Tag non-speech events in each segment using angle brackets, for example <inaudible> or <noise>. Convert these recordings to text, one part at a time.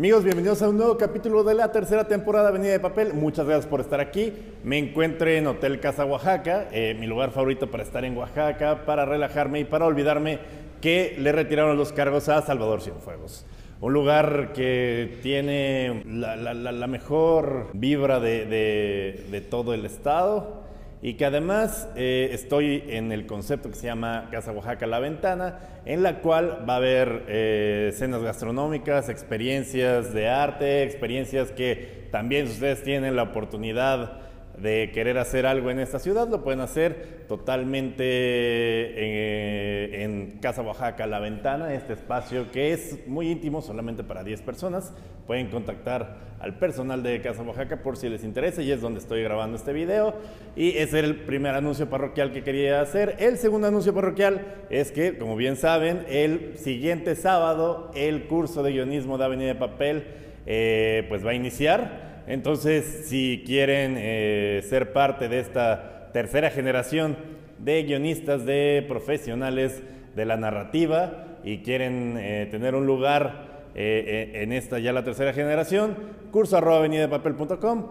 Amigos, bienvenidos a un nuevo capítulo de la tercera temporada de Avenida de Papel. Muchas gracias por estar aquí. Me encuentro en Hotel Casa Oaxaca, eh, mi lugar favorito para estar en Oaxaca, para relajarme y para olvidarme que le retiraron los cargos a Salvador Cienfuegos. Un lugar que tiene la, mejor vibra de todo el estado y que además eh, estoy en el concepto que se llama Casa Oaxaca La Ventana, en la cual va a haber eh, cenas gastronómicas, experiencias de arte, experiencias que también ustedes tienen la oportunidad de querer hacer algo en esta ciudad, lo pueden hacer totalmente eh, en Casa Oaxaca La Ventana, este espacio que es muy íntimo, solamente para 10 personas. Pueden contactar al personal de Casa Oaxaca por si les interesa y es donde estoy grabando este video. Y ese era el primer anuncio parroquial que quería hacer. El segundo anuncio parroquial es que, como bien saben, el siguiente sábado el curso de guionismo de Avenida de Papel eh, pues va a iniciar. Entonces, si quieren eh, ser parte de esta tercera generación de guionistas, de profesionales de la narrativa y quieren eh, tener un lugar eh, en esta ya la tercera generación, curso arroba avenidadepapel.com,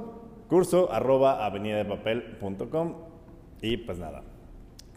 curso arroba avenidadepapel.com y pues nada,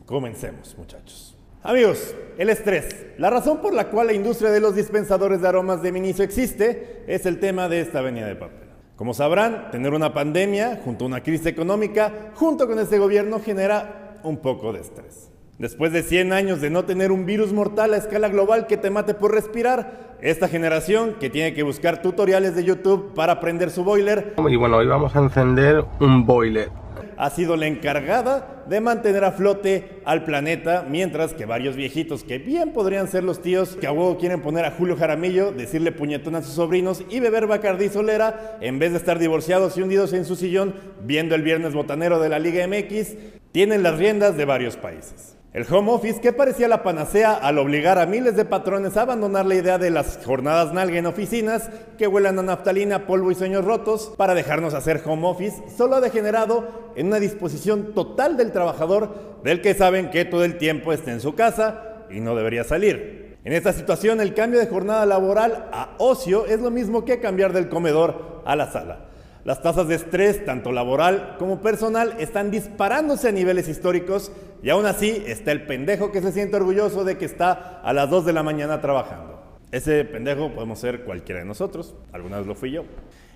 comencemos muchachos. Amigos, el estrés. La razón por la cual la industria de los dispensadores de aromas de Miniso existe es el tema de esta avenida de papel. Como sabrán, tener una pandemia junto a una crisis económica, junto con este gobierno, genera un poco de estrés. Después de 100 años de no tener un virus mortal a escala global que te mate por respirar, esta generación que tiene que buscar tutoriales de YouTube para prender su boiler Y bueno, hoy vamos a encender un boiler. Ha sido la encargada de mantener a flote al planeta, mientras que varios viejitos que bien podrían ser los tíos que a huevo quieren poner a Julio Jaramillo, decirle puñetón a sus sobrinos y beber Bacardí Solera, en vez de estar divorciados y hundidos en su sillón viendo el viernes botanero de la Liga MX, tienen las riendas de varios países. El home office, que parecía la panacea al obligar a miles de patrones a abandonar la idea de las jornadas nalga en oficinas que huelan a naftalina, polvo y sueños rotos para dejarnos hacer home office, solo ha degenerado en una disposición total del trabajador del que saben que todo el tiempo está en su casa y no debería salir. En esta situación, el cambio de jornada laboral a ocio es lo mismo que cambiar del comedor a la sala. Las tasas de estrés, tanto laboral como personal, están disparándose a niveles históricos y aún así está el pendejo que se siente orgulloso de que está a las 2 de la mañana trabajando. Ese pendejo podemos ser cualquiera de nosotros, alguna vez lo fui yo.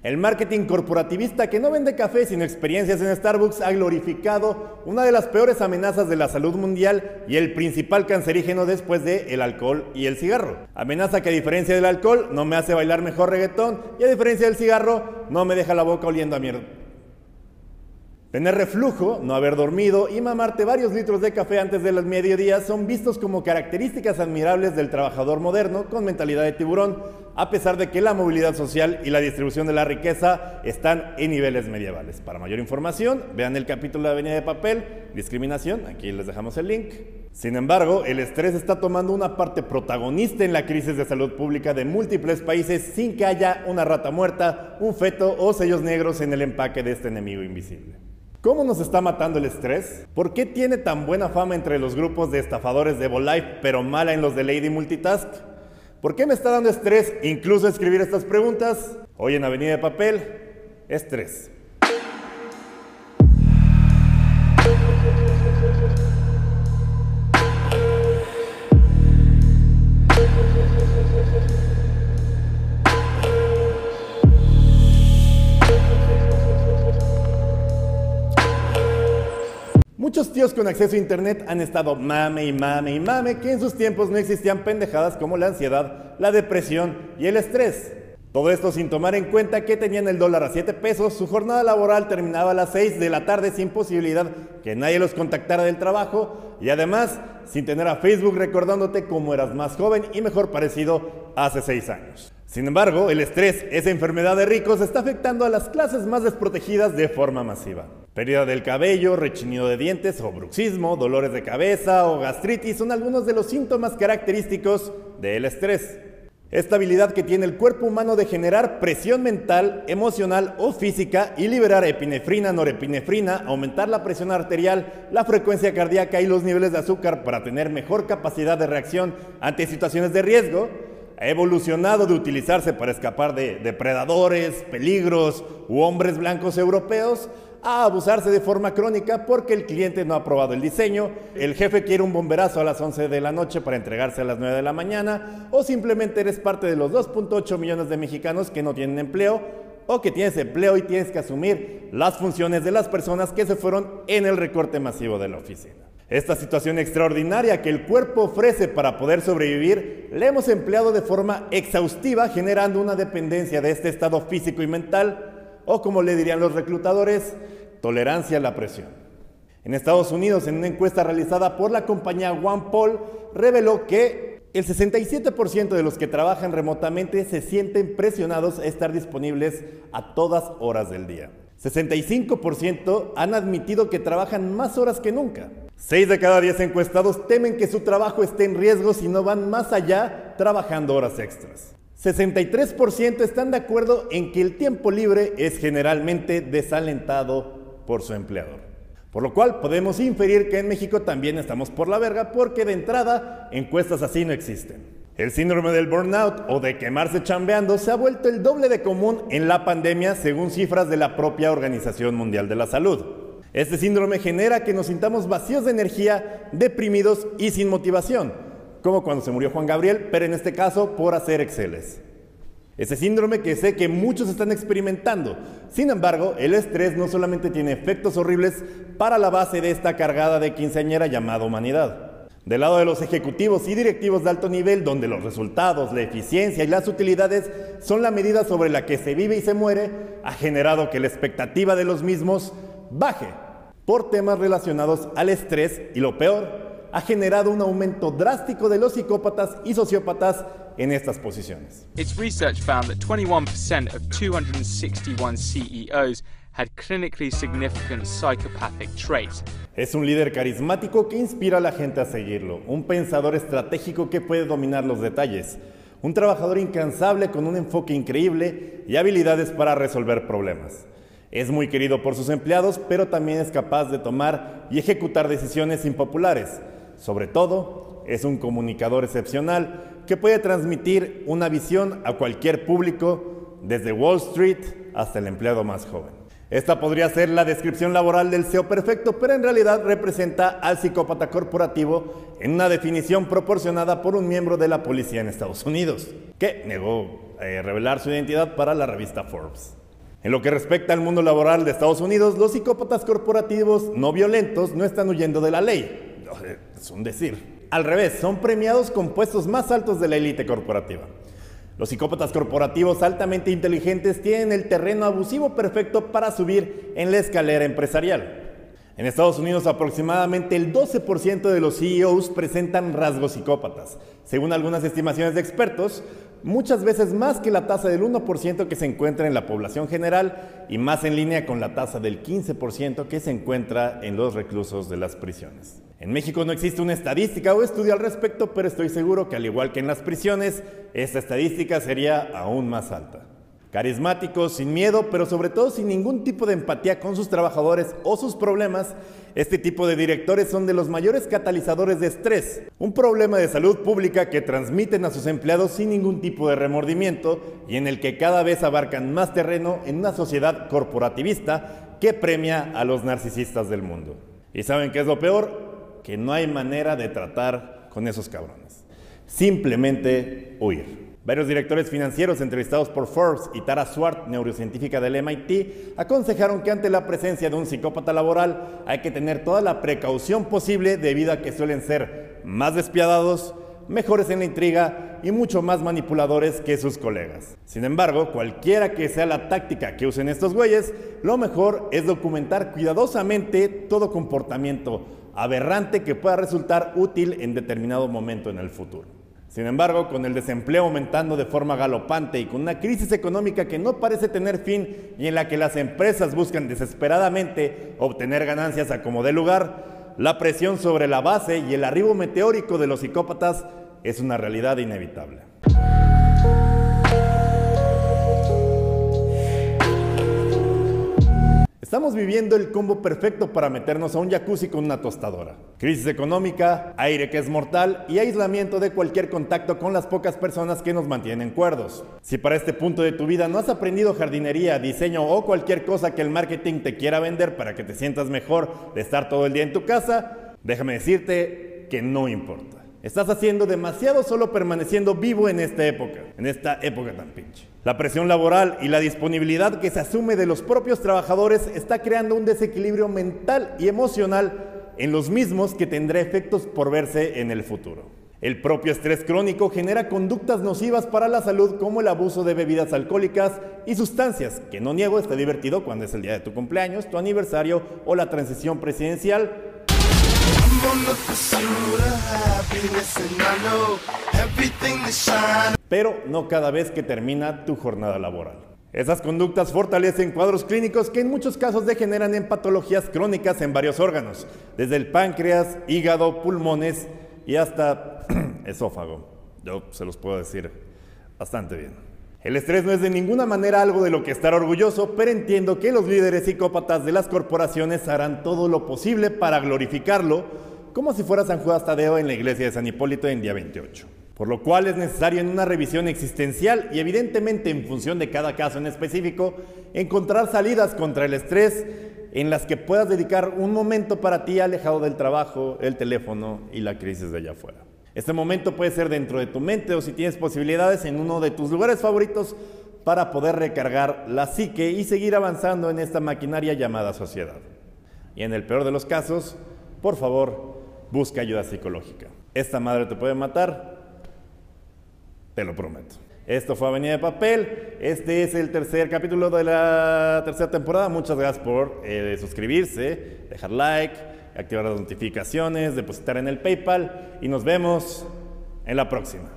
El marketing corporativista que no vende café sino experiencias en Starbucks ha glorificado una de las peores amenazas de la salud mundial y el principal cancerígeno después de el alcohol y el cigarro. Amenaza que a diferencia del alcohol no me hace bailar mejor reggaetón y a diferencia del cigarro no me deja la boca oliendo a mierda. Tener reflujo, no haber dormido y mamarte varios litros de café antes del mediodía son vistos como características admirables del trabajador moderno con mentalidad de tiburón, a pesar de que la movilidad social y la distribución de la riqueza están en niveles medievales. Para mayor información, vean el capítulo de Avenida de Papel, discriminación, aquí les dejamos el link. Sin embargo, el estrés está tomando una parte protagonista en la crisis de salud pública de múltiples países sin que haya una rata muerta, un feto o sellos negros en el empaque de este enemigo invisible. ¿Cómo nos está matando el estrés? ¿Por qué tiene tan buena fama entre los grupos de estafadores de Volife, pero mala en los de Lady Multitask? ¿Por qué me está dando estrés incluso escribir estas preguntas? Hoy en Avenida de Papel, estrés. Muchos tíos con acceso a internet han estado mame y mame y mame que en sus tiempos no existían pendejadas como la ansiedad, la depresión y el estrés. Todo esto sin tomar en cuenta que tenían el dólar a 7 pesos, su jornada laboral terminaba a las 6 de la tarde sin posibilidad que nadie los contactara del trabajo y además sin tener a Facebook recordándote cómo eras más joven y mejor parecido hace 6 años. Sin embargo, el estrés, esa enfermedad de ricos, está afectando a las clases más desprotegidas de forma masiva. Pérdida del cabello, rechinido de dientes o bruxismo, dolores de cabeza o gastritis son algunos de los síntomas característicos del estrés. Esta habilidad que tiene el cuerpo humano de generar presión mental, emocional o física y liberar epinefrina, norepinefrina, aumentar la presión arterial, la frecuencia cardíaca y los niveles de azúcar para tener mejor capacidad de reacción ante situaciones de riesgo, ha evolucionado de utilizarse para escapar de depredadores, peligros u hombres blancos europeos a abusarse de forma crónica porque el cliente no ha aprobado el diseño, el jefe quiere un bomberazo a las 11 de la noche para entregarse a las 9 de la mañana o simplemente eres parte de los 2.8 millones de mexicanos que no tienen empleo o que tienes empleo y tienes que asumir las funciones de las personas que se fueron en el recorte masivo de la oficina. Esta situación extraordinaria que el cuerpo ofrece para poder sobrevivir, la hemos empleado de forma exhaustiva generando una dependencia de este estado físico y mental o como le dirían los reclutadores, tolerancia a la presión. En Estados Unidos, en una encuesta realizada por la compañía OnePoll, reveló que el 67% de los que trabajan remotamente se sienten presionados a estar disponibles a todas horas del día. 65% han admitido que trabajan más horas que nunca. 6 de cada 10 encuestados temen que su trabajo esté en riesgo si no van más allá trabajando horas extras. 63% están de acuerdo en que el tiempo libre es generalmente desalentado por su empleador. Por lo cual podemos inferir que en México también estamos por la verga porque de entrada encuestas así no existen. El síndrome del burnout o de quemarse chambeando se ha vuelto el doble de común en la pandemia según cifras de la propia Organización Mundial de la Salud. Este síndrome genera que nos sintamos vacíos de energía, deprimidos y sin motivación como cuando se murió Juan Gabriel, pero en este caso por hacer Exceles. Ese síndrome que sé que muchos están experimentando. Sin embargo, el estrés no solamente tiene efectos horribles para la base de esta cargada de quinceañera llamada humanidad. Del lado de los ejecutivos y directivos de alto nivel, donde los resultados, la eficiencia y las utilidades son la medida sobre la que se vive y se muere, ha generado que la expectativa de los mismos baje por temas relacionados al estrés y lo peor, ha generado un aumento drástico de los psicópatas y sociópatas en estas posiciones. Its research found that 21% of 261 CEOs had clinically significant psychopathic traits. Es un líder carismático que inspira a la gente a seguirlo, un pensador estratégico que puede dominar los detalles, un trabajador incansable con un enfoque increíble y habilidades para resolver problemas. Es muy querido por sus empleados, pero también es capaz de tomar y ejecutar decisiones impopulares sobre todo, es un comunicador excepcional que puede transmitir una visión a cualquier público, desde Wall Street hasta el empleado más joven. Esta podría ser la descripción laboral del CEO perfecto, pero en realidad representa al psicópata corporativo en una definición proporcionada por un miembro de la policía en Estados Unidos, que negó eh, revelar su identidad para la revista Forbes. En lo que respecta al mundo laboral de Estados Unidos, los psicópatas corporativos no violentos no están huyendo de la ley es un decir. Al revés, son premiados con puestos más altos de la élite corporativa. Los psicópatas corporativos altamente inteligentes tienen el terreno abusivo perfecto para subir en la escalera empresarial. En Estados Unidos aproximadamente el 12% de los CEOs presentan rasgos psicópatas. Según algunas estimaciones de expertos, muchas veces más que la tasa del 1% que se encuentra en la población general y más en línea con la tasa del 15% que se encuentra en los reclusos de las prisiones. En México no existe una estadística o estudio al respecto, pero estoy seguro que al igual que en las prisiones, esta estadística sería aún más alta. Carismáticos, sin miedo, pero sobre todo sin ningún tipo de empatía con sus trabajadores o sus problemas, este tipo de directores son de los mayores catalizadores de estrés, un problema de salud pública que transmiten a sus empleados sin ningún tipo de remordimiento y en el que cada vez abarcan más terreno en una sociedad corporativista que premia a los narcisistas del mundo. ¿Y saben qué es lo peor? Que no hay manera de tratar con esos cabrones. Simplemente huir. Varios directores financieros entrevistados por Forbes y Tara Swart, neurocientífica del MIT, aconsejaron que ante la presencia de un psicópata laboral hay que tener toda la precaución posible debido a que suelen ser más despiadados, mejores en la intriga y mucho más manipuladores que sus colegas. Sin embargo, cualquiera que sea la táctica que usen estos güeyes, lo mejor es documentar cuidadosamente todo comportamiento aberrante que pueda resultar útil en determinado momento en el futuro. Sin embargo, con el desempleo aumentando de forma galopante y con una crisis económica que no parece tener fin y en la que las empresas buscan desesperadamente obtener ganancias a como dé lugar, la presión sobre la base y el arribo meteórico de los psicópatas es una realidad inevitable. Estamos viviendo el combo perfecto para meternos a un jacuzzi con una tostadora. Crisis económica, aire que es mortal y aislamiento de cualquier contacto con las pocas personas que nos mantienen cuerdos. Si para este punto de tu vida no has aprendido jardinería, diseño o cualquier cosa que el marketing te quiera vender para que te sientas mejor de estar todo el día en tu casa, déjame decirte que no importa. Estás haciendo demasiado solo permaneciendo vivo en esta época, en esta época tan pinche. La presión laboral y la disponibilidad que se asume de los propios trabajadores está creando un desequilibrio mental y emocional en los mismos que tendrá efectos por verse en el futuro. El propio estrés crónico genera conductas nocivas para la salud como el abuso de bebidas alcohólicas y sustancias, que no niego está divertido cuando es el día de tu cumpleaños, tu aniversario o la transición presidencial, pero no cada vez que termina tu jornada laboral. Esas conductas fortalecen cuadros clínicos que en muchos casos degeneran en patologías crónicas en varios órganos, desde el páncreas, hígado, pulmones y hasta <clears throat> esófago. Yo se los puedo decir bastante bien. El estrés no es de ninguna manera algo de lo que estar orgulloso, pero entiendo que los líderes psicópatas de las corporaciones harán todo lo posible para glorificarlo, como si fuera San Judas Tadeo en la iglesia de San Hipólito en día 28. Por lo cual es necesario en una revisión existencial y evidentemente en función de cada caso en específico, encontrar salidas contra el estrés en las que puedas dedicar un momento para ti alejado del trabajo, el teléfono y la crisis de allá afuera. Este momento puede ser dentro de tu mente o si tienes posibilidades en uno de tus lugares favoritos para poder recargar la psique y seguir avanzando en esta maquinaria llamada sociedad. Y en el peor de los casos, por favor, busca ayuda psicológica. Esta madre te puede matar, te lo prometo. Esto fue Avenida de Papel. Este es el tercer capítulo de la tercera temporada. Muchas gracias por eh, suscribirse, dejar like activar las notificaciones, depositar en el PayPal y nos vemos en la próxima.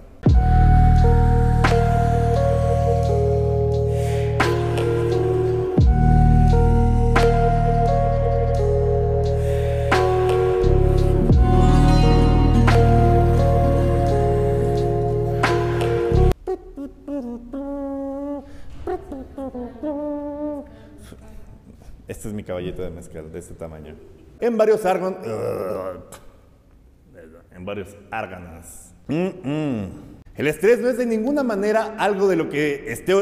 Este es mi caballito de mezcal de este tamaño en varios árganos. en varios árganos. El estrés no es de ninguna manera algo de lo que esté.